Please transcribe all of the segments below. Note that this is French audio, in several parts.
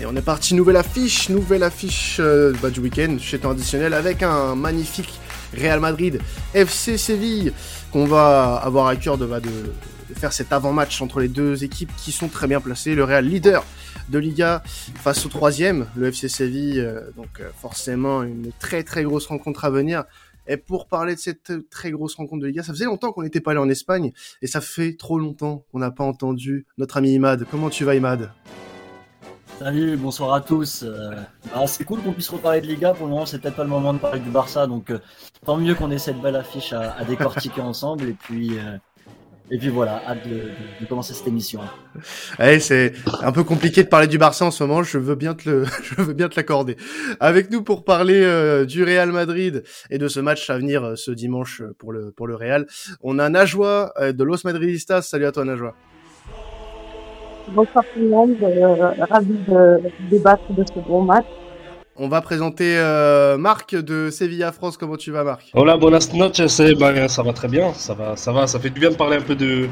Et on est parti, nouvelle affiche, nouvelle affiche euh, bah, du week-end chez temps additionnel avec un magnifique Real Madrid FC Séville qu'on va avoir à cœur de, bah, de, faire cet avant-match entre les deux équipes qui sont très bien placées. Le Real leader de Liga face au troisième, le FC Séville, euh, donc euh, forcément une très très grosse rencontre à venir. Et pour parler de cette très grosse rencontre de Liga, ça faisait longtemps qu'on n'était pas allé en Espagne et ça fait trop longtemps qu'on n'a pas entendu notre ami Imad. Comment tu vas Imad? Salut, bonsoir à tous. Euh, c'est cool qu'on puisse reparler de Liga. Pour le moment, c'est peut-être pas le moment de parler du Barça, donc euh, tant mieux qu'on ait cette belle affiche à, décortiquer ensemble. Et puis, euh, et puis voilà, hâte de, commencer cette émission. Allez, c'est un peu compliqué de parler du Barça en ce moment. Je veux bien te le, je veux bien te l'accorder. Avec nous pour parler du Real Madrid et de ce match à venir ce dimanche pour le pour le Real, on a Najwa de Los Madridistas. Salut à toi Najwa. Bonsoir tout le monde, euh, ravi de débattre de ce bon match. On va présenter euh, Marc de Sevilla France. Comment tu vas, Marc? Hola, buenas noches. Ben, ça va très bien. Ça va, ça va. Ça fait du bien de parler un peu de,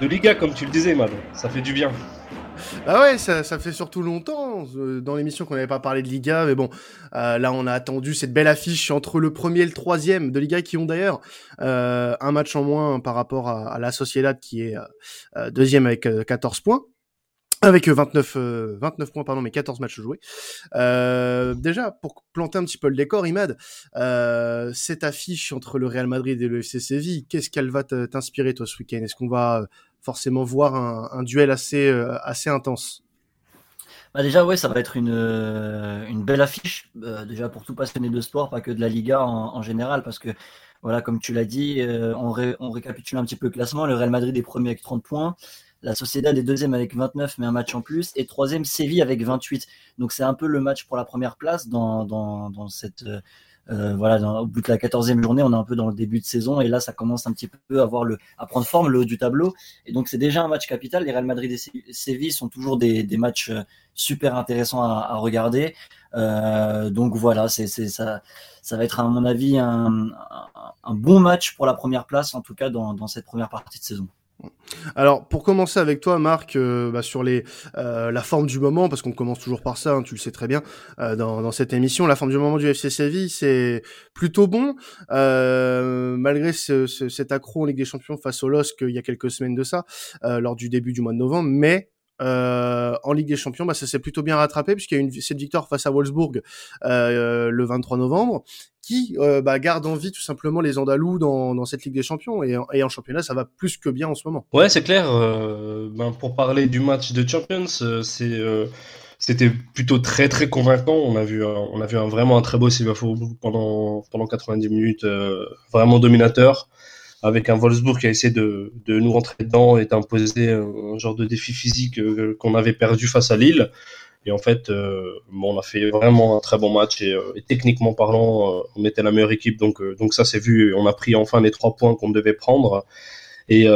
de Liga, comme tu le disais, Mad. Ça fait du bien. Bah ouais, ça, ça fait surtout longtemps euh, dans l'émission qu'on n'avait pas parlé de Liga, mais bon, euh, là on a attendu cette belle affiche entre le premier et le troisième de Liga qui ont d'ailleurs euh, un match en moins par rapport à, à la Sociedad qui est euh, deuxième avec 14 points avec 29, 29 points, pardon, mais 14 matchs joués. Euh, déjà, pour planter un petit peu le décor, Imad, euh, cette affiche entre le Real Madrid et le FC Séville, qu'est-ce qu'elle va t'inspirer, toi, ce week-end? Est-ce qu'on va euh, forcément voir un, duel assez, euh, intense? Bah déjà, ouais, ça va être une, euh, belle affiche, déjà pour tout passionné de sport, pas que de la Liga en, en général, parce que, voilà, comme tu l'as dit, on, on récapitule un petit peu le classement. Le Real Madrid est premier avec 30 points. La Sociedad est deuxième avec 29, mais un match en plus. Et troisième, Séville avec 28. Donc c'est un peu le match pour la première place dans, dans, cette... Euh, euh voilà, dans, au bout de la quatorzième journée, on est un peu dans le début de saison et là, ça commence un petit peu à, voir le, à prendre forme le haut du tableau. Et donc, c'est déjà un match capital. Les Real Madrid et Séville sont toujours des, matchs euh, super intéressants à, regarder. Donc voilà, c'est ça, ça va être à mon avis un, bon match pour la première place, en tout cas dans cette première partie de saison. Alors pour commencer avec toi Marc euh, bah, sur les euh, la forme du moment parce qu'on commence toujours par ça hein, tu le sais très bien euh, dans, cette émission la forme du moment du FC Séville c'est plutôt bon. Malgré ce, cet accro en Ligue des Champions face au LOSC il y a quelques semaines de ça lors du début du mois de novembre mais euh, en Ligue des Champions, bah, ça s'est plutôt bien rattrapé puisqu'il y a une cette victoire face à Wolfsburg euh, le 23 novembre, qui euh, bah, garde en vie tout simplement les Andalous dans, cette Ligue des Champions et en, championnat, ça va plus que bien en ce moment. Ouais, c'est clair. Ben, pour parler du match de Champions, c'était plutôt très très convaincant. On a vu, on a vu vraiment un très beau Silva pendant pendant 90 minutes, vraiment dominateur avec un Wolfsburg qui a essayé de, de nous rentrer dedans et d'imposer un, genre de défi physique euh, qu'on avait perdu face à Lille. Et en fait, euh, bon, on a fait vraiment un très bon match et, euh, techniquement parlant, on était la meilleure équipe. Donc, donc ça c'est vu. On a pris enfin les trois points qu'on devait prendre. Et,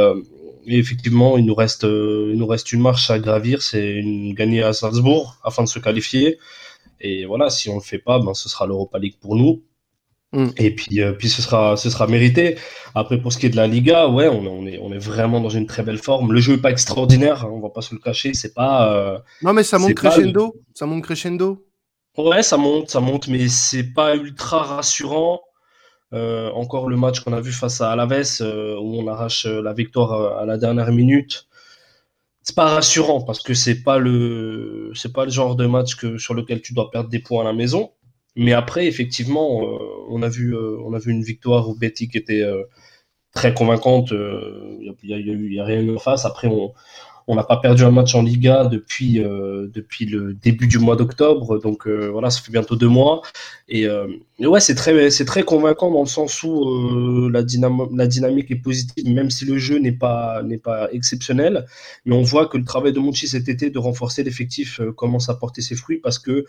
effectivement, il nous reste, il nous reste une marche à gravir. C'est gagner à Salzbourg afin de se qualifier. Et voilà, si on le fait pas, ben ce sera l'Europa League pour nous. Mm. Et puis, euh, puis ce sera, ce sera mérité. Après, pour ce qui est de la Liga, ouais, on, on, est, on est vraiment dans une très belle forme. Le jeu est pas extraordinaire, hein, on va pas se le cacher. C'est pas. Euh, non, mais ça monte crescendo. Ça monte crescendo. Ouais, ça monte, ça monte, mais c'est pas ultra rassurant. Euh, encore le match qu'on a vu face à Alaves, où on arrache la victoire à la dernière minute. C'est pas rassurant parce que c'est pas le, c'est pas le genre de match que sur lequel tu dois perdre des points à la maison. Mais après, effectivement, euh, on a vu, euh, on a vu une victoire au Betty était euh, très convaincante. Il n'y a, rien eu en face. Après, on n'a pas perdu un match en Liga depuis depuis le début du mois d'octobre. Donc voilà, ça fait bientôt deux mois. Et, ouais, c'est très très convaincant dans le sens où la, dynamique est positive, même si le jeu n'est pas pas exceptionnel. Mais on voit que le travail de Monchi cet été de renforcer l'effectif commence à porter ses fruits parce que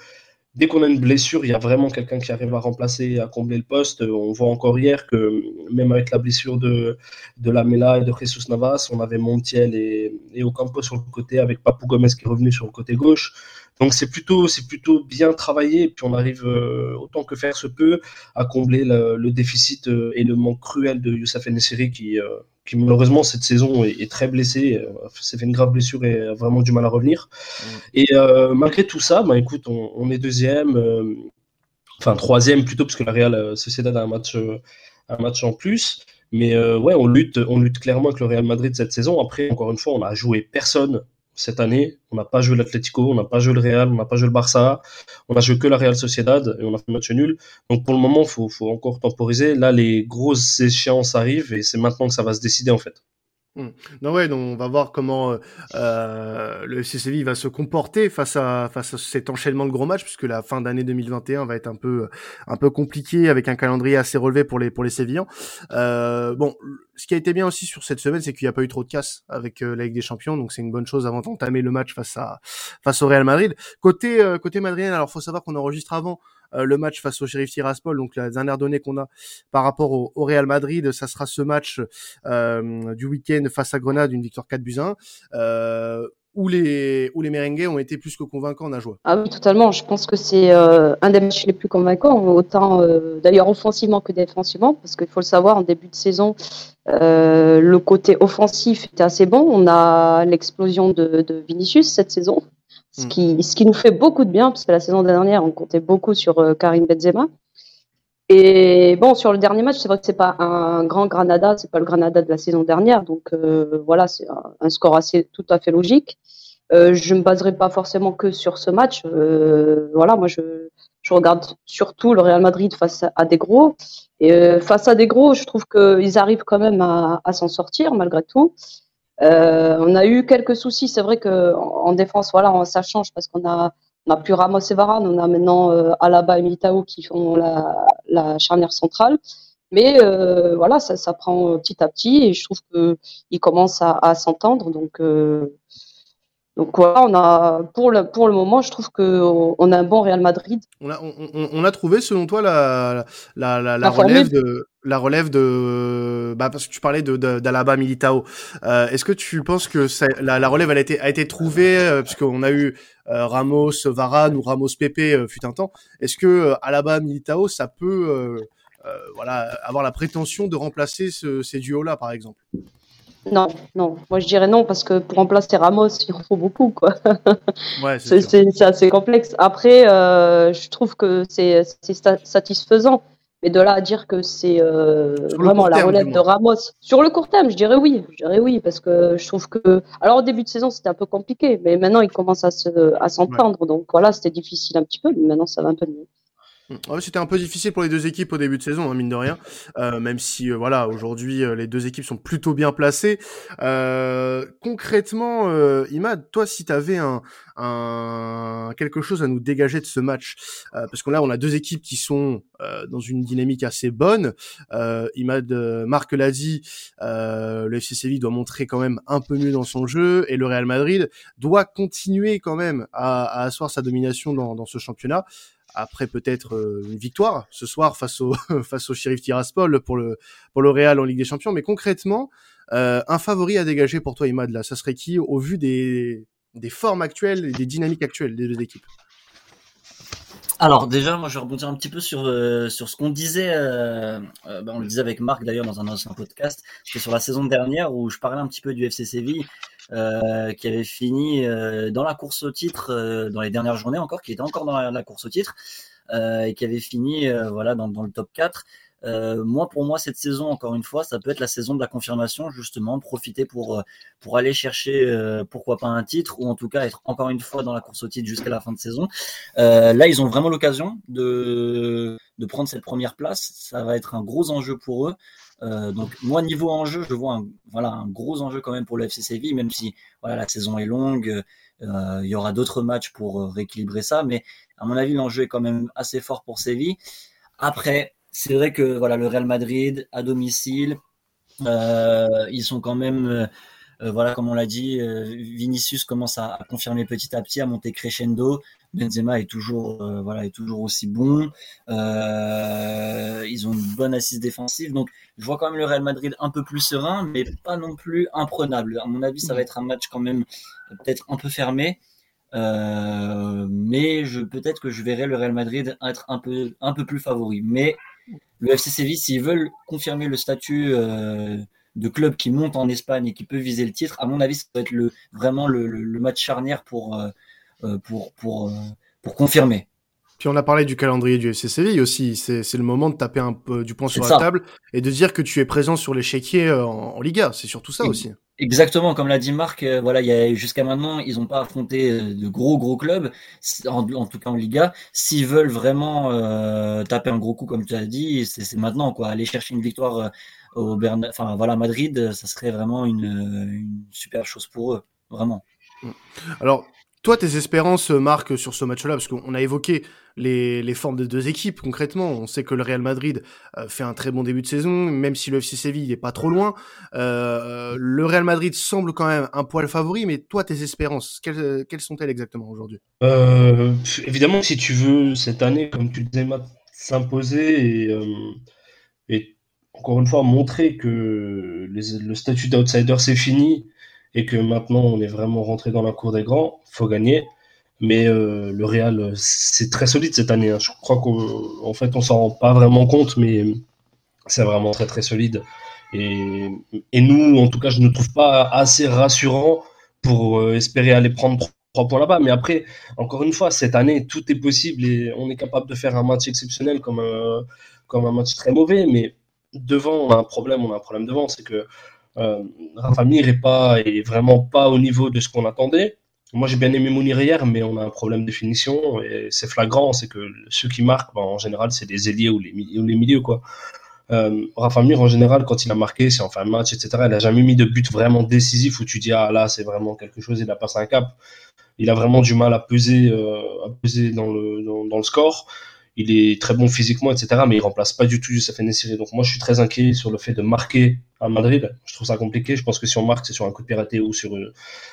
dès qu'on a une blessure, il y a vraiment quelqu'un qui arrive à remplacer, à combler le poste. On voit encore hier que même avec la blessure de, de Lamela et de Jesus Navas, on avait Montiel et, et Ocampo sur le côté, avec Papou Gomez qui est revenu sur le côté gauche. Donc c'est plutôt, plutôt bien travaillé, et puis on arrive euh, autant que faire se peut à combler le, déficit euh, et le manque cruel de Youssef Nessiri qui, euh, qui malheureusement cette saison est, très blessé, s'est fait une grave blessure et a vraiment du mal à revenir. Et malgré tout ça, bah, écoute, on, est deuxième, enfin troisième plutôt, parce que la Real Sociedad a un match, un match en plus. Mais ouais, on lutte, on lutte clairement avec le Real Madrid cette saison. Après, encore une fois, on a joué personne cette année. On n'a pas joué l'Atlético, on n'a pas joué le Real, on n'a pas joué le Barça, on a joué que la Real Sociedad et on a fait match nul. Donc pour le moment, faut, faut encore temporiser. Là, les grosses échéances arrivent et c'est maintenant que ça va se décider en fait. Mmh. Non ouais, donc on va voir comment euh, le FC va se comporter face à face à cet enchaînement de gros matchs, puisque la fin d'année 2021 va être un peu un peu compliqué avec un calendrier assez relevé pour les pour les Sévillans. Euh, bon, ce qui a été bien aussi sur cette semaine, c'est qu'il n'y a pas eu trop de casse avec euh, la Ligue des Champions, donc c'est une bonne chose avant d'entamer le match face à face au Real Madrid. Côté euh, côté madrilène, alors faut savoir qu'on enregistre avant euh, le match face au Sheriff Tiraspol. Donc la dernière donnée qu'on a par rapport au, Real Madrid, ça sera ce match euh, du week-end face à Grenade, une victoire 4 buts 1. Euh, où les, où ont été plus que convaincants en. Ah oui, totalement. Je pense que c'est un des matchs les plus convaincants, autant d'ailleurs offensivement que défensivement, parce qu'il faut le savoir, en début de saison, le côté offensif était assez bon. On a l'explosion de Vinicius cette saison, ce, mm. qui, ce qui nous fait beaucoup de bien, parce que la saison dernière, on comptait beaucoup sur euh, Karim Benzema. Et bon, sur le dernier match, c'est vrai que c'est pas un grand Granada, c'est pas le Granada de la saison dernière, donc euh, voilà, c'est un, score assez tout à fait logique. Euh, je me baserai pas forcément que sur ce match. Euh, voilà, moi je, je regarde surtout le Real Madrid face à, des gros. Et face à des gros, je trouve qu'ils arrivent quand même à, à s'en sortir malgré tout. Euh, on a eu quelques soucis. C'est vrai que en défense, voilà, ça change parce qu'on a, on a plus Ramos et Varane. On a maintenant euh, Alaba et Militao qui font la, charnière centrale. Mais euh, voilà, ça, prend petit à petit et je trouve qu'ils commencent à, à s'entendre. Donc, donc voilà, on a pour le pour le moment, je trouve que on a un bon Real Madrid. On a on, on a trouvé selon toi la la la, la, relève de la relève de bah parce que tu parlais de d'Alaba Militao. Euh, Est-ce que tu penses que ça, la, relève elle a été a été trouvée euh, puisqu'on a eu euh, Ramos Varane ou Ramos Pepe euh, fut un temps. Est-ce que Alaba Militao ça peut voilà avoir la prétention de remplacer ce, ces duos là par exemple? Non, non. Moi, je dirais non parce que pour remplacer Ramos, il en faut beaucoup, quoi. Ouais, c'est assez complexe. Après, euh, je trouve que c'est satisfaisant. Mais de là à dire que c'est euh, vraiment la relève de Ramos. Sur le court terme, je dirais oui. Je dirais oui parce que je trouve que. Alors, au début de saison, c'était un peu compliqué. Mais maintenant, il commence à s'entendre. Se, à Donc, voilà, c'était difficile un petit peu. Mais maintenant, ça va un peu mieux. Ouais, c'était un peu difficile pour les deux équipes au début de saison, hein, mine de rien. Euh, même si, euh, voilà, aujourd'hui, euh, les deux équipes sont plutôt bien placées. Euh, concrètement, Imad, toi, si tu avais un, un, quelque chose à nous dégager de ce match, parce que là, on a deux équipes qui sont dans une dynamique assez bonne. Imad, Marc l'a dit, le FC Séville doit montrer quand même un peu mieux dans son jeu, et le Real Madrid doit continuer quand même à, à asseoir sa domination dans, dans ce championnat après peut-être euh, une victoire ce soir face au face au Sheriff Tiraspol pour le pour le Real en Ligue des Champions. Mais concrètement, euh, un favori à dégager pour toi, Imad, là, ça serait qui au vu des des formes actuelles et des dynamiques actuelles des deux équipes? Alors déjà, moi je vais rebondir un petit peu sur euh, sur ce qu'on disait. Ben, on le disait avec Marc d'ailleurs dans un ancien podcast. C'était sur la saison dernière où je parlais un petit peu du FC Séville qui avait fini dans la course au titre dans les dernières journées encore, qui était encore dans la, course au titre et qui avait fini voilà dans, dans, le top 4. Euh, moi, pour moi, cette saison, encore une fois, ça peut être la saison de la confirmation, justement, profiter pour euh, pour aller chercher, euh, pourquoi pas un titre, ou en tout cas être encore une fois dans la course au titre jusqu'à la fin de saison. là, ils ont vraiment l'occasion de de prendre cette première place. Ça va être un gros enjeu pour eux. Donc moi niveau enjeu, je vois un, voilà un gros enjeu quand même pour le FC Séville, même si voilà la saison est longue, il y aura d'autres matchs pour rééquilibrer ça, mais à mon avis l'enjeu est quand même assez fort pour Séville. Après, c'est vrai que voilà le Real Madrid à domicile, euh, ils sont quand même euh, euh, voilà comme on l'a dit, Vinicius commence à, confirmer petit à petit, à monter crescendo. Benzema est toujours voilà est toujours aussi bon. ils ont une bonne assise défensive, donc je vois quand même le Real Madrid un peu plus serein, mais pas non plus imprenable. À mon avis, ça va être un match quand même peut-être un peu fermé. mais je peut-être que je verrai le Real Madrid être un peu un peu plus favori. Mais le FC Séville, s'ils veulent confirmer le statut euh, de club qui monte en Espagne et qui peut viser le titre, à mon avis, ça va être le, vraiment le, match charnière pour, pour, pour, pour confirmer. Puis on a parlé du calendrier du FC Séville aussi. C'est le moment de taper un peu du poing sur la table et de dire que tu es présent sur l'échiquier en, en Liga. C'est surtout ça aussi. Exactement, comme l'a dit Marc, euh, voilà, jusqu'à maintenant, ils n'ont pas affronté euh, de gros gros clubs, en, tout cas en Liga. S'ils veulent vraiment euh, taper un gros coup, comme tu as dit, c'est maintenant quoi. Aller chercher une victoire au Bern... enfin voilà, Madrid, ça serait vraiment une, une super chose pour eux, vraiment. Alors, toi, tes espérances, Marc, sur ce match-là, parce qu'on a évoqué les, formes des deux équipes concrètement. On sait que le Real Madrid euh, fait un très bon début de saison, même si le FC Séville n'est pas trop loin. Euh, le Real Madrid semble quand même un poil favori, mais toi, tes espérances, quelles, sont-elles exactement aujourd'hui? Euh, Évidemment, si tu veux cette année, comme tu le disais, s'imposer et, encore une fois montrer que le statut d'outsider c'est fini et que maintenant on est vraiment rentré dans la cour des grands, faut gagner. Mais euh, le Real, c'est très solide cette année. Hein. Je crois qu'en fait, on s'en rend pas vraiment compte, mais c'est vraiment très très solide. Et, nous, en tout cas, je ne trouve pas assez rassurant pour euh, espérer aller prendre trois points là-bas. Mais après, encore une fois, cette année, tout est possible et on est capable de faire un match exceptionnel comme, un, comme un match très mauvais. Mais devant, on a un problème. On a un problème devant, c'est que euh, Rafa Mir est pas est vraiment pas au niveau de ce qu'on attendait. Moi, j'ai bien aimé Mounir hier, mais on a un problème de finition et c'est flagrant. C'est que ceux qui marquent, ben, en général, c'est des ailiers ou les, ou les milieux, quoi. Euh, Rafa Mir, en général, quand il a marqué, c'est en fin de match, etc. Il a jamais mis de but vraiment décisif où tu dis ah là, c'est vraiment quelque chose. Il a passé un cap. Il a vraiment du mal à peser, euh, à peser dans le dans le score il est très bon physiquement, etc. Mais il remplace pas du tout Youssef Nessiri. Donc moi, je suis très inquiet sur le fait de marquer à Madrid. Je trouve ça compliqué. Je pense que si on marque, c'est sur un coup de piraté ou sur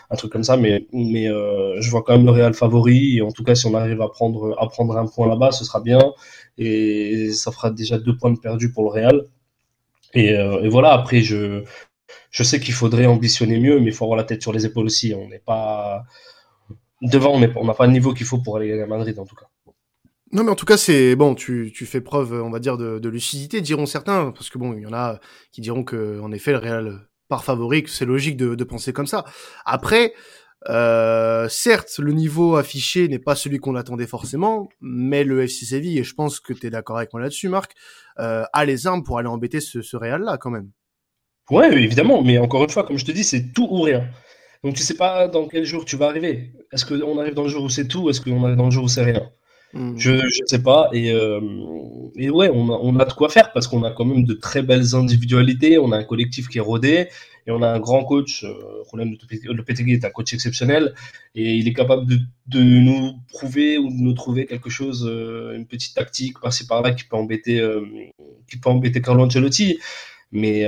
un truc comme ça. Mais, mais euh, je vois quand même le Real favori. Et en tout cas, si on arrive à prendre, un point là-bas, ce sera bien. Et ça fera déjà deux points de perdu pour le Real. Et, euh, et voilà, après, je, je sais qu'il faudrait ambitionner mieux, mais il faut avoir la tête sur les épaules aussi. On n'est pas... Devant, on n'a pas le niveau qu'il faut pour aller gagner à Madrid, en tout cas. Non, mais en tout cas, c'est bon. Tu, tu fais preuve, on va dire, de, lucidité, diront certains, parce que bon, il y en a qui diront que, en effet, le Real par favori, c'est logique de, de, penser comme ça. Après, euh, certes, le niveau affiché n'est pas celui qu'on attendait forcément, mais le FC Séville, et je pense que tu es d'accord avec moi là-dessus, Marc, euh, a les armes pour aller embêter ce, ce Real-là, quand même. Ouais, évidemment, mais encore une fois, comme je te dis, c'est tout ou rien. Donc tu sais pas dans quel jour tu vas arriver. Est-ce qu'on arrive dans le jour où c'est tout, est-ce qu'on arrive dans le jour où c'est rien? Mm. Je ne sais pas. Et, euh, et ouais, on a, on a, de quoi faire parce qu'on a quand même de très belles individualités. On a un collectif qui est rodé et on a un grand coach. Euh, le PTG est un coach exceptionnel et il est capable de, de, nous prouver ou de nous trouver quelque chose, euh, une petite tactique par-ci par-là qui peut embêter, euh, peut embêter Carlo Ancelotti. Mais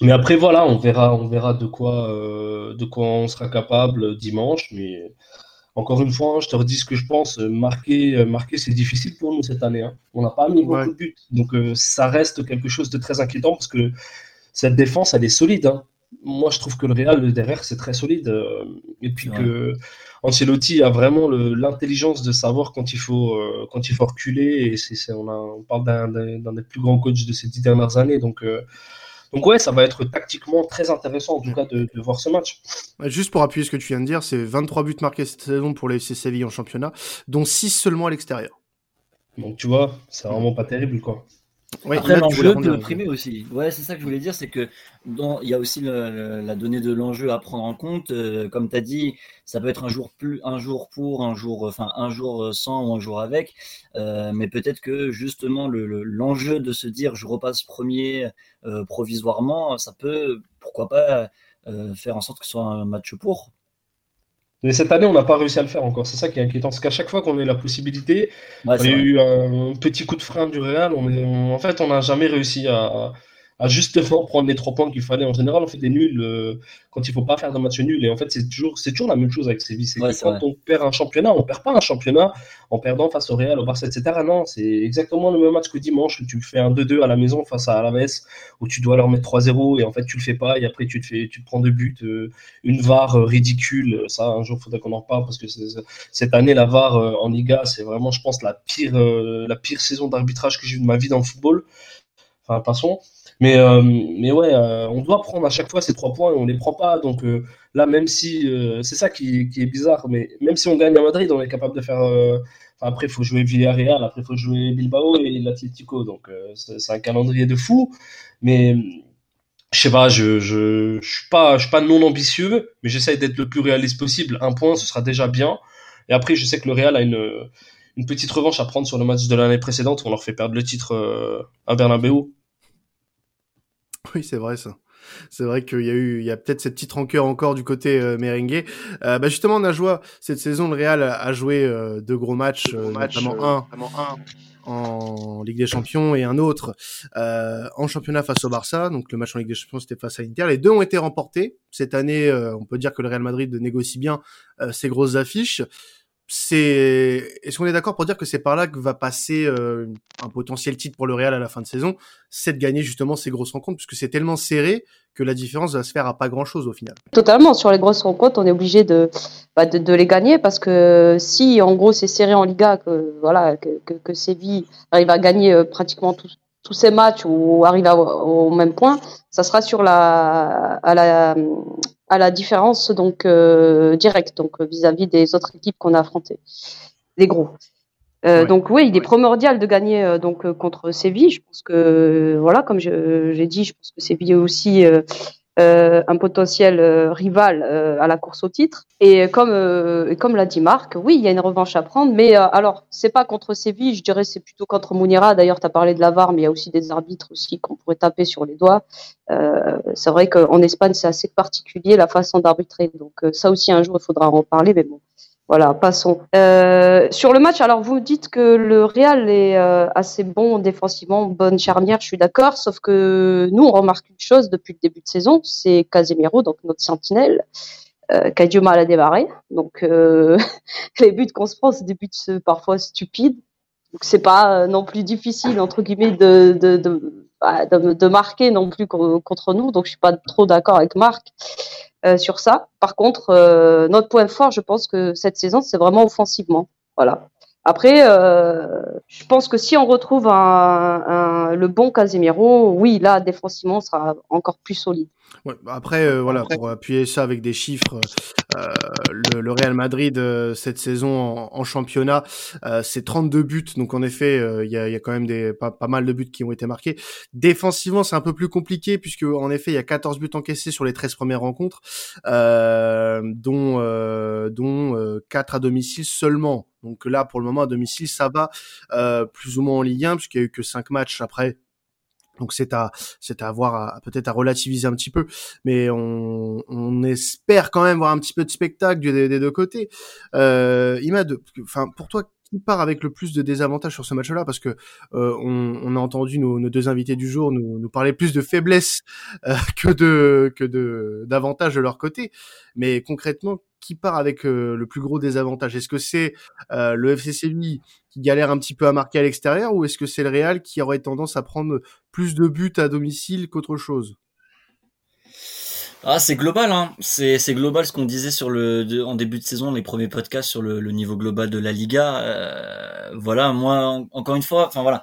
mais après voilà, on verra, on verra de quoi, de quoi on sera capable dimanche. Mais encore une fois, hein, je te redis ce que je pense. Euh, marquer, euh, marquer c'est difficile pour nous cette année. Hein. On n'a pas mis beaucoup de buts. Donc, euh, ça reste quelque chose de très inquiétant parce que cette défense, elle est solide. Hein. Moi, je trouve que le Real, derrière, c'est très solide. et puis que Ancelotti a vraiment l'intelligence de savoir quand il faut, quand il faut reculer. Et c'est, on, on, parle d'un, des plus grands coachs de ces dix dernières années. Donc, donc ouais, ça va être tactiquement très intéressant en tout cas de, voir ce match. Juste pour appuyer ce que tu viens de dire, c'est 23 buts marqués cette saison pour les FC Séville en championnat, dont 6 seulement à l'extérieur. Donc tu vois, c'est vraiment pas terrible quoi. Après, l'enjeu peut primer aussi. Ouais, c'est ça que je voulais dire, c'est que dans, il y a aussi la donnée de l'enjeu à prendre en compte. Euh, comme tu as dit, ça peut être un jour plus, un jour pour, un jour, enfin un jour sans ou un jour avec. Euh, mais peut-être que justement l'enjeu de se dire je repasse premier euh, provisoirement, ça peut, pourquoi pas, faire en sorte que ce soit un match pour. Mais cette année, on n'a pas réussi à le faire encore. C'est ça qui est inquiétant. C'est qu'à chaque fois qu'on a eu la possibilité, on a eu un petit coup de frein du Real. On en fait, on n'a jamais réussi à, à justement prendre les trois points qu'il fallait. En général, on fait des nuls euh, quand il faut pas faire de match nul. Et en fait, c'est toujours, c'est toujours la même chose avec Séville. C'est quand on perd un championnat, on perd pas un championnat en perdant face au Real, au Barça, etc. Non, c'est exactement le même match que dimanche où tu fais un 2-2 à la maison face à Alaves, où tu dois leur mettre 3-0 et en fait tu le fais pas et après tu te fais, tu te prends deux buts, euh, une VAR euh, ridicule. Ça, un jour, faudrait qu'on en parle parce que cette année, la VAR en Liga, c'est vraiment, je pense, la pire, la pire saison d'arbitrage que j'ai eu de ma vie dans le football. Enfin, passons. Mais, euh, mais ouais, euh, on doit prendre à chaque fois ces trois points et on les prend pas. Donc euh, là, même si c'est ça qui, qui, est bizarre, mais même si on gagne à Madrid, on est capable de faire. après, il faut jouer Villarreal, après, il faut jouer Bilbao et l'Atlético. Donc c'est un calendrier de fou. Mais je sais pas, je, je, suis pas, je suis pas non ambitieux, mais j'essaie d'être le plus réaliste possible. Un point, ce sera déjà bien. Et après, je sais que le Real a une, une petite revanche à prendre sur le match de l'année précédente où on leur fait perdre le titre à Bernabeu. Oui, c'est vrai ça. C'est vrai qu'il y a eu, il y a peut-être cette petite rancœur encore du côté euh, merengue. Euh, bah justement, on a joué cette saison. Le Real a joué euh, deux gros matchs, euh, notamment un, un en Ligue des Champions et un autre en championnat face au Barça. Donc le match en Ligue des Champions c'était face à Inter. Les deux ont été remportés cette année. on peut dire que le Real Madrid négocie bien ses grosses affiches c'est est-ce qu'on est d'accord pour dire que c'est par là que va passer euh, un potentiel titre pour le Real à la fin de saison, c'est de gagner justement ces grosses rencontres puisque c'est tellement serré que la différence va se faire à pas grand chose au final. Totalement sur les grosses rencontres, on est obligé de, bah, de, de les gagner parce que si en gros c'est serré en Liga que voilà que, que, que Séville arrive à gagner euh, pratiquement tous tous ces matchs ou arrive au même point, ça sera sur la à la à la différence donc euh, directe donc vis-à-vis des autres équipes qu'on a affrontées, les gros. Euh, Donc oui, il est primordial de gagner euh, donc euh, contre Séville. Je pense que voilà, comme j'ai dit, je pense que Séville aussi euh, un potentiel euh, rival euh, à la course au titre. Et comme, comme l'a dit Marc, oui, il y a une revanche à prendre, mais alors, c'est pas contre Séville, je dirais c'est plutôt contre Mounira. D'ailleurs, tu as parlé de la VAR, mais il y a aussi des arbitres aussi qu'on pourrait taper sur les doigts. c'est vrai qu'en Espagne, c'est assez particulier la façon d'arbitrer. Donc ça aussi, un jour, il faudra en parler, mais bon. Voilà, passons. Euh, sur le match, alors vous dites que le Real est euh, assez bon défensivement, bonne charnière, je suis d'accord, sauf que nous, on remarque une chose depuis le début de saison, c'est Casemiro, donc notre sentinelle, euh, qui a du mal à démarrer. Donc euh, les buts qu'on se prend, c'est des buts parfois stupides. Donc c'est pas non plus difficile, entre guillemets, de, de, de, de, de marquer non plus contre nous, donc je suis pas trop d'accord avec Marc. Euh, sur ça. Par contre, euh, notre point fort, je pense que cette saison, c'est vraiment offensivement. Voilà. Après, euh, je pense que si on retrouve un, un, le bon Casemiro, oui, là, défensivement, on sera encore plus solide. Ouais, bah après, euh, voilà, pour appuyer ça avec des chiffres, euh, le, le, Real Madrid euh, cette saison en, en championnat, euh, c'est 32 buts. Donc en effet, euh, il y, a, y, a, quand même des pas, pas, mal de buts qui ont été marqués. Défensivement, c'est un peu plus compliqué puisque en effet, il y a 14 buts encaissés sur les 13 premières rencontres, dont dont 4 à domicile seulement. Donc là, pour le moment, à domicile, ça va plus ou moins en Ligue 1 puisqu'il y a eu que 5 matchs après. Donc c'est à c'est à avoir peut-être à relativiser un petit peu, mais on, on espère quand même voir un petit peu de spectacle des, des deux côtés. Euh, Imad, enfin pour toi qui part avec le plus de désavantages sur ce match-là? Parce que euh, on, on, a entendu nos, nos, deux invités du jour nous, nous parler plus de faiblesse euh, que de que de d'avantages de leur côté, mais concrètement qui part avec euh, le plus gros désavantage? Est-ce que c'est euh, le FC Séville qui galère un petit peu à marquer à l'extérieur ou est-ce que c'est le Real qui aurait tendance à prendre plus de buts à domicile qu'autre chose? Ah, c'est global, hein. C'est, global ce qu'on disait sur le, en début de saison, les premiers podcasts sur le, niveau global de la Liga. Euh, voilà, moi, encore une fois, enfin voilà,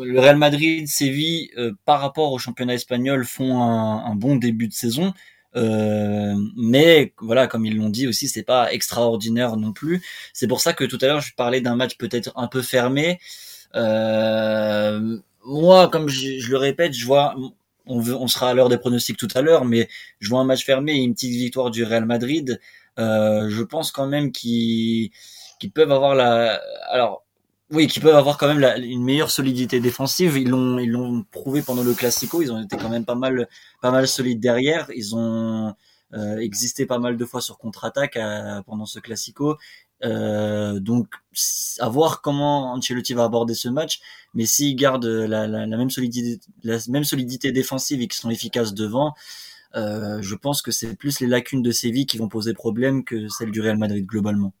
le Real Madrid, Séville, par rapport au championnat espagnol, font un bon début de saison. Euh, mais voilà, comme ils l'ont dit aussi, c'est pas extraordinaire non plus. C'est pour ça que tout à l'heure je parlais d'un match peut-être un peu fermé. Euh, moi, comme je, le répète, je vois, on, veut, on sera à l'heure des pronostics tout à l'heure, mais je vois un match fermé et une petite victoire du Real Madrid. Euh, je pense quand même qu'ils qu'ils peuvent avoir la. Alors, oui, qui peuvent avoir quand même la, une meilleure solidité défensive. Ils l'ont, ils l'ont prouvé pendant le Classico. Ils ont été quand même pas mal, pas mal solides derrière. Ils ont euh, existé pas mal de fois sur contre-attaque euh, pendant ce Classico. Euh, donc, à voir comment Ancelotti va aborder ce match. Mais s'ils gardent la, la, la, même solidité, la même solidité défensive et qu'ils sont efficaces devant, euh, je pense que c'est plus les lacunes de Séville qui vont poser problème que celles du Real Madrid globalement.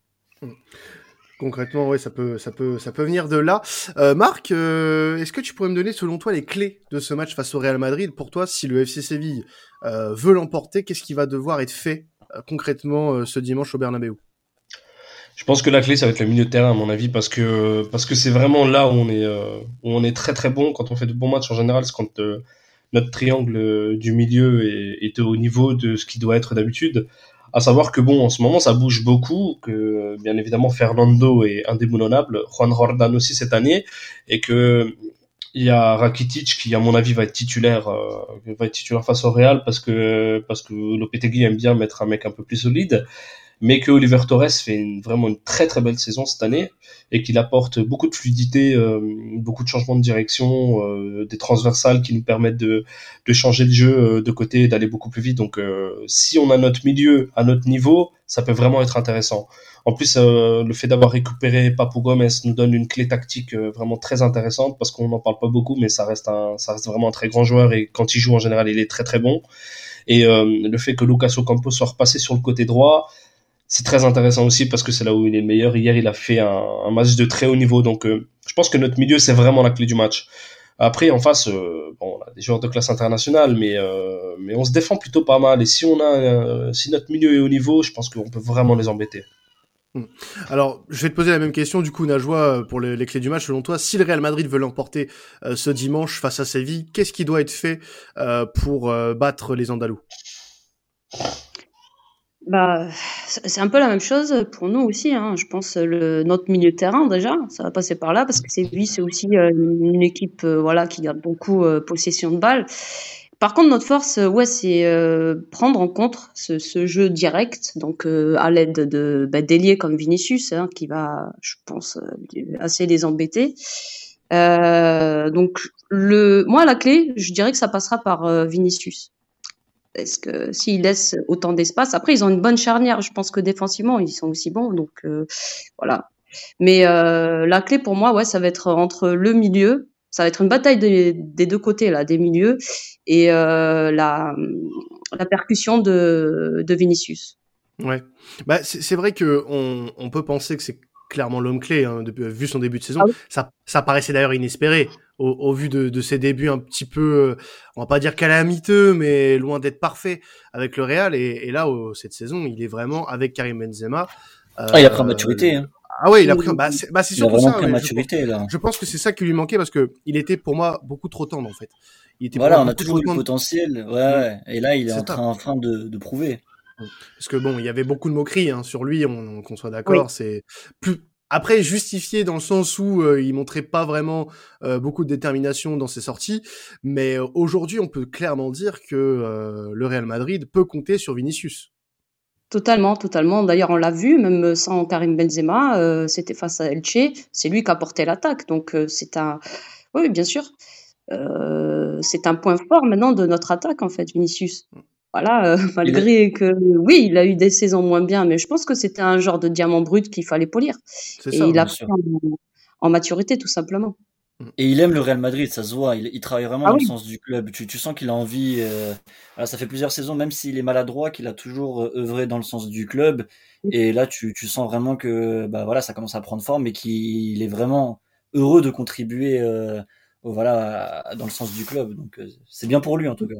Concrètement, oui, ça peut, ça peut, peut venir de là. Euh, Marc, euh, est-ce que tu pourrais me donner, selon toi, les clés de ce match face au Real Madrid? Pour toi, si le FC Séville euh, veut l'emporter, qu'est-ce qui va devoir être fait concrètement ce dimanche au Bernabeu? Je pense que la clé, ça va être le milieu de terrain, à mon avis, parce que c'est vraiment là où on est, où on est très très bon quand on fait de bons matchs en général, c'est quand notre triangle du milieu est, est au niveau de ce qui doit être d'habitude. À savoir que bon, en ce moment, ça bouge beaucoup, que bien évidemment Fernando est indéboulonnable, Juan Jordan aussi cette année, et que il y a Rakitic qui, à mon avis, va être titulaire, euh, va être titulaire face au Real parce que parce que Lopetegui aime bien mettre un mec un peu plus solide mais que Oliver Torres fait une, vraiment une très très belle saison cette année et qu'il apporte beaucoup de fluidité, euh, beaucoup de changements de direction, euh, des transversales qui nous permettent de, de changer de jeu euh, de côté et d'aller beaucoup plus vite. Donc si on a notre milieu à notre niveau, ça peut vraiment être intéressant. En plus, le fait d'avoir récupéré Papou Gomez nous donne une clé tactique vraiment très intéressante parce qu'on n'en parle pas beaucoup, mais ça reste, un, ça reste vraiment un très grand joueur et quand il joue en général, il est très très bon. Et le fait que Lucas Ocampo soit repassé sur le côté droit, c'est très intéressant aussi parce que c'est là où il est le meilleur. Hier, il a fait un, match de très haut niveau. Donc, euh, je pense que notre milieu, c'est vraiment la clé du match. Après, en face, euh, bon, on a des joueurs de classe internationale, mais, euh, mais on se défend plutôt pas mal. Et si, on a, si notre milieu est haut niveau, je pense qu'on peut vraiment les embêter. Hmm. Alors, je vais te poser la même question, du coup, Najwa, pour les, clés du match. Selon toi, si le Real Madrid veut l'emporter ce dimanche face à Séville, qu'est-ce qui doit être fait pour battre les Andalous? Bah, c'est un peu la même chose pour nous aussi. Hein. Je pense le, notre milieu terrain déjà, ça va passer par là parce que c'est lui, c'est aussi euh, une équipe euh, voilà qui garde beaucoup euh, possession de balles. Par contre, notre force, ouais, c'est prendre en compte ce, ce, jeu direct, donc à l'aide de bah, d'ailiers comme Vinicius, hein, qui va, je pense, assez les embêter. donc le, moi la clé, je dirais que ça passera par Vinicius. Est-ce que s'ils laissent autant d'espace, après ils ont une bonne charnière. Je pense que défensivement ils sont aussi bons, donc euh, voilà. Mais euh, la clé pour moi, ouais, ça va être entre le milieu, ça va être une bataille des, deux côtés là, des milieux et euh, la, percussion de, Vinicius. Ouais, bah c'est vrai que on, on peut penser que c'est clairement l'homme clé, hein, depuis, vu son début de saison. Ah ça, ça paraissait d'ailleurs inespéré au, au, vu de, de, ses débuts un petit peu, euh, on va pas dire calamiteux, mais loin d'être parfait avec le Real. Et, et là, cette saison, il est vraiment avec Karim Benzema. Euh, ah, il a pris en maturité. Hein. Ah ouais, il a pris. Bah, c'est bah, surtout ça. Pris maturité, je, là. je pense que c'est ça qui lui manquait parce que il était pour moi beaucoup trop tendre en fait. Il était voilà, on a toujours eu le potentiel. Ouais, ouais. Et là, il est, en train, en train de, de prouver. Parce que bon, il y avait beaucoup de moqueries hein, sur lui, on, qu'on soit d'accord. C'est plus après justifié dans le sens où euh, il montrait pas vraiment euh, beaucoup de détermination dans ses sorties, mais euh, aujourd'hui on peut clairement dire que le Real Madrid peut compter sur Vinicius. Totalement, totalement. D'ailleurs, on l'a vu, même sans Karim Benzema, c'était face à Elche, c'est lui qui a porté l'attaque. Donc c'est un, oui, bien sûr, c'est un point fort maintenant de notre attaque en fait, Vinicius. Voilà, euh, malgré que oui, il a eu des saisons moins bien, mais je pense que c'était un genre de diamant brut qu'il fallait polir. Et il a pris en, maturité, tout simplement. Et il aime le Real Madrid, ça se voit. Il, travaille vraiment ah dans le sens du club. Tu, sens qu'il a envie. Euh, ça fait plusieurs saisons, même s'il est maladroit, qu'il a toujours euh, œuvré dans le sens du club. Et là, tu, sens vraiment que bah voilà, ça commence à prendre forme et qu'il est vraiment heureux de contribuer voilà, dans le sens du club. Donc euh, c'est bien pour lui en tout cas.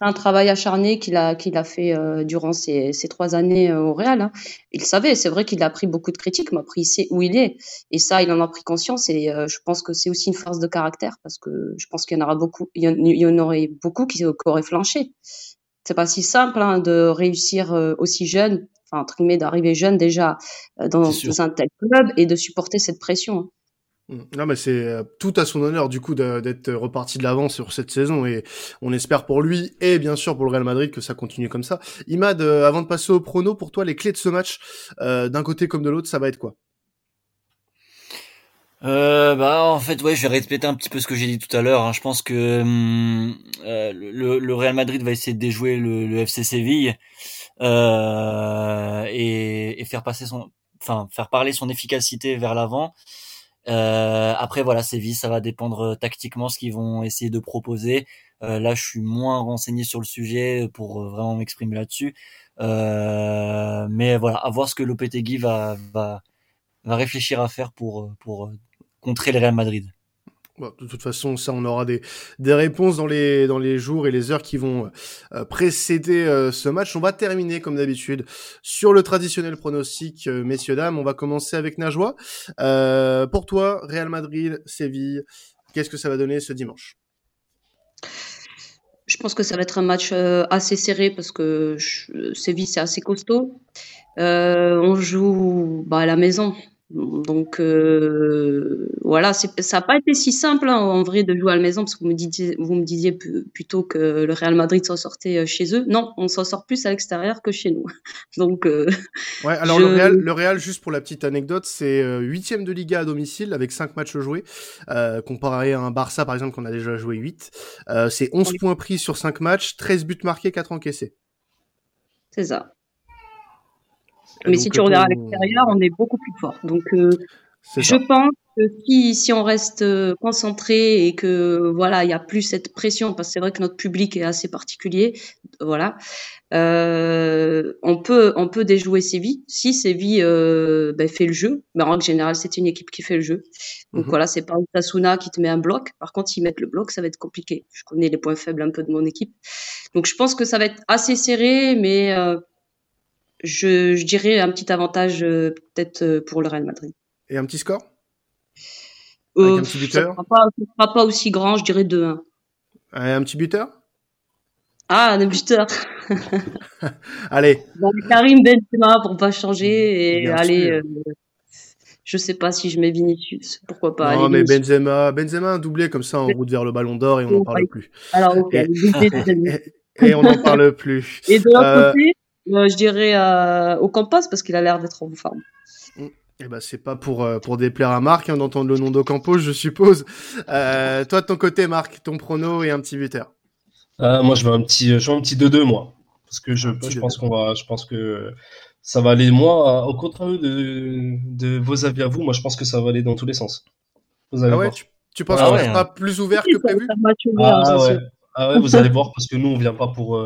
Un travail acharné qu'il a qu'il a fait euh, durant ces, ces, trois années euh, au Real. Hein. Il savait, c'est vrai qu'il a pris beaucoup de critiques, mais après il sait où il est et ça il en a pris conscience et je pense que c'est aussi une force de caractère parce que je pense qu'il y en aura beaucoup, il y en, aurait beaucoup qui, auraient flanché. C'est pas si simple hein, de réussir aussi jeune, enfin entre d'arriver jeune déjà dans, dans un tel club et de supporter cette pression. Hein. Non, mais c'est euh, tout à son honneur du coup d'être reparti de l'avant sur cette saison et on espère pour lui et bien sûr pour le Real Madrid que ça continue comme ça. Imad, euh, avant de passer au prono, pour toi les clés de ce match, euh, d'un côté comme de l'autre, ça va être quoi? Euh, bah en fait ouais je vais répéter un petit peu ce que j'ai dit tout à l'heure hein. je pense que hum, le, le, Real Madrid va essayer de déjouer le, le FC Séville et, et, faire passer son enfin faire parler son efficacité vers l'avant euh, après voilà, Séville, ça va dépendre euh, tactiquement ce qu'ils vont essayer de proposer. Euh, là, je suis moins renseigné sur le sujet pour vraiment m'exprimer là-dessus. mais voilà, à voir ce que Lopetegui va, va, va réfléchir à faire pour, pour contrer le Real Madrid de toute façon, ça, on aura des, réponses dans les, jours et les heures qui vont euh, précéder euh, ce match. On va terminer, comme d'habitude, sur le traditionnel pronostic, euh, messieurs, dames. On va commencer avec Najwa. pour toi, Real Madrid, Séville, qu'est-ce que ça va donner ce dimanche? Je pense que ça va être un match assez serré parce que Séville, c'est assez costaud. On joue bah, à la maison. Donc euh, voilà, ça n'a pas été si simple hein, en vrai de jouer à la maison parce que vous me disiez, vous me disiez plutôt que le Real Madrid s'en sortait euh, chez eux. Non, on s'en sort plus à l'extérieur que chez nous. Donc euh, ouais, alors le Real, le Real, juste pour la petite anecdote, c'est huitième de Liga à domicile avec 5 matchs joués, euh, comparé à un Barça par exemple qu'on a déjà joué 8. c'est 11 points pris sur 5 matchs, 13 buts marqués, 4 encaissés. C'est ça. Mais si tu regardes à l'extérieur, on est beaucoup plus fort. Donc, euh, je pense que si, si on reste euh, concentré et que voilà, il y a plus cette pression, parce que c'est vrai que notre public est assez particulier, voilà, euh, on peut on peut déjouer Séville si Séville euh, ben, fait le jeu. Mais en règle générale, c'est une équipe qui fait le jeu. Donc mhm. voilà, c'est pas Tasuna qui te met un bloc. Par contre, s'ils mettent le bloc, ça va être compliqué. Je connais les points faibles un peu de mon équipe. Donc je pense que ça va être assez serré, mais je, je, dirais un petit avantage euh, peut-être euh, pour le Real Madrid. Et un petit score? Euh, un petit buteur? Ça ne sera, pas aussi grand, je dirais 2-1. Un petit buteur? Ah, un buteur Allez. Karim Benzema pour pas changer et aller. Euh, je sais pas si je mets Vinicius, pourquoi pas. Non, mais Benzema, Benzema un doublé comme ça en route vers le Ballon d'Or et on n'en parle plus. Alors. Et, et on n'en parle plus. Et de l'autre côté, euh, je dirais euh, au Campos parce qu'il a l'air d'être en forme. Eh ben c'est pas pour euh, pour déplaire à Marc hein, d'entendre le nom d'Ocampos, je suppose. toi de ton côté, Marc, ton prono et un petit buteur. moi, je veux un petit, je veux un petit 2-2 moi, parce que je, je pense qu'on va, je pense que ça va aller. Moi, au contraire de, de vos avis à vous, moi, je pense que ça va aller dans tous les sens. Vous allez ah ouais, Tu, penses ah qu'on sera plus ouvert que prévu ah, hein, ouais. ah ouais, vous allez voir parce que nous, on vient pas pour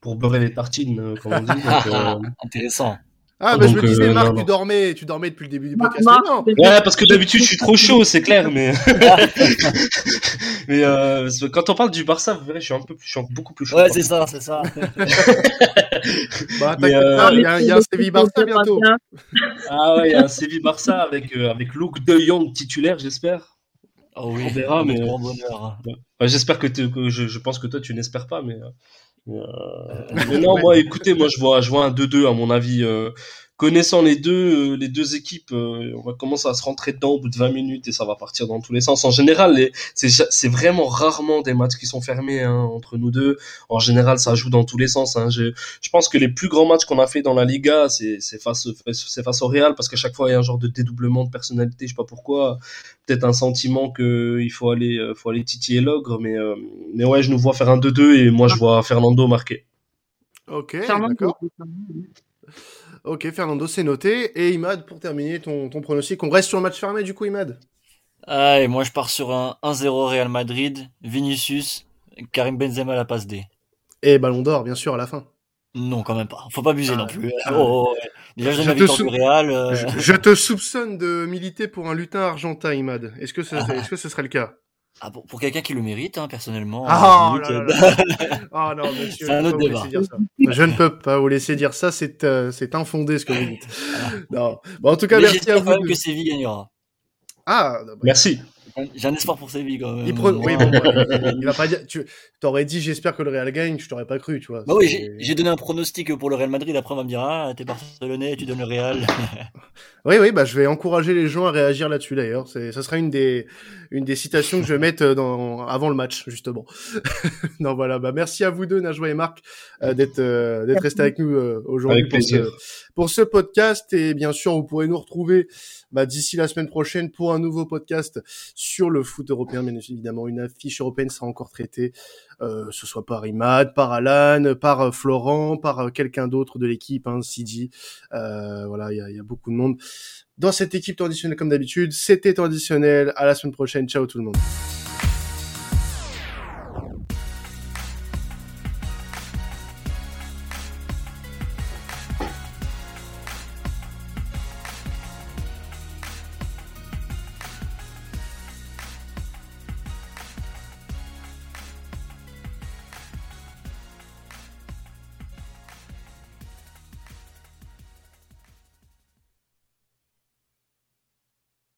pour beurrer les tartines, euh, comme on dit. Euh, Intéressant. Ah, bah, je me disais, euh, Marc, tu dormais, tu dormais depuis le début du podcast. non. Ouais, parce que d'habitude, je suis trop chaud, c'est clair, mais. mais euh, quand on parle du Barça, vous verrez, je suis un peu plus, je suis beaucoup plus chaud. Ouais, c'est ça, c'est ça. bah, euh... il y a, y a un Séville Barça bientôt. ah ouais, il y a un Séville Barça avec, euh, avec Luke de Jong titulaire, j'espère. Oh oui, on verra, mais. bonheur. Ouais, j'espère que, que je, je, pense que toi, tu n'espères pas, mais. Euh, non, moi, écoutez, moi, je vois, je vois un 2-2 à mon avis. Euh, connaissant les deux, euh, les deux équipes, euh, on va commencer à se rentrer dedans au bout de 20 minutes et ça va partir dans tous les sens. En général, c'est vraiment rarement des matchs qui sont fermés hein, entre nous deux. En général, ça joue dans tous les sens. Hein. Je, je, pense que les plus grands matchs qu'on a fait dans la Liga, c'est face, c'est face au Real parce qu'à chaque fois il y a un genre de dédoublement de personnalité. Je sais pas pourquoi. Peut-être un sentiment que il faut aller, euh, faut aller titiller l'ogre, mais mais ouais, je nous vois faire un 2-2 et moi je vois Fernando marquer. Ok, d'accord. Ok, Fernando, c'est noté. Et Imad, pour terminer ton, ton pronostic, on reste sur le match fermé du coup, Imad? Ah, et moi je pars sur un 1-0 Real Madrid, Vinicius, Karim Benzema à la passe D. Et Ballon d'Or, bien sûr, à la fin. Non, quand même pas. Faut pas abuser ah, non plus. Ah, oh, oh, oh. Déjà, je, te Real. Euh. Je, te soupçonne de militer pour un lutin argentin, Imad. Est-ce que, ah. est-ce que ce serait le cas? Ah, pour, pour quelqu'un qui le mérite, hein, personnellement. Ah, oh, là, là, oh non, monsieur, c'est un autre débat. Je ne peux pas vous laisser dire ça, c'est euh, c'est infondé ce que vous dites. non. Bon, en tout cas, Mais merci à vous. quand même que Séville gagnera. Ah, bah, merci. J'ai un espoir pour Séville quand même. Il, oui, bon, il va pas dire. Tu t'aurais dit j'espère que le Real gagne, je t'aurais pas cru, tu vois. Bah oui, j'ai donné un pronostic pour le Real Madrid. Après, on va me dire ah t'es Barcelonais, tu donnes le Real. oui, oui, bah je vais encourager les gens à réagir là-dessus d'ailleurs. C'est, ça sera une des une des citations que je vais mettre dans avant le match justement. non voilà, bah merci à vous deux, Najwa et Marc, euh, d'être euh, d'être restés avec nous euh, aujourd'hui pour ce, pour ce podcast et bien sûr vous pourrez nous retrouver bah, d'ici la semaine prochaine pour un nouveau podcast sur le foot européen. Bien évidemment, une affiche européenne sera encore traitée, euh, ce soit par Imad, par Alan, par euh, Florent, par euh, quelqu'un d'autre de l'équipe, hein, Sidi. Euh, voilà, il y a, y a, beaucoup de monde dans cette équipe traditionnelle comme d'habitude. C'était traditionnel. À la semaine prochaine. Ciao tout le monde.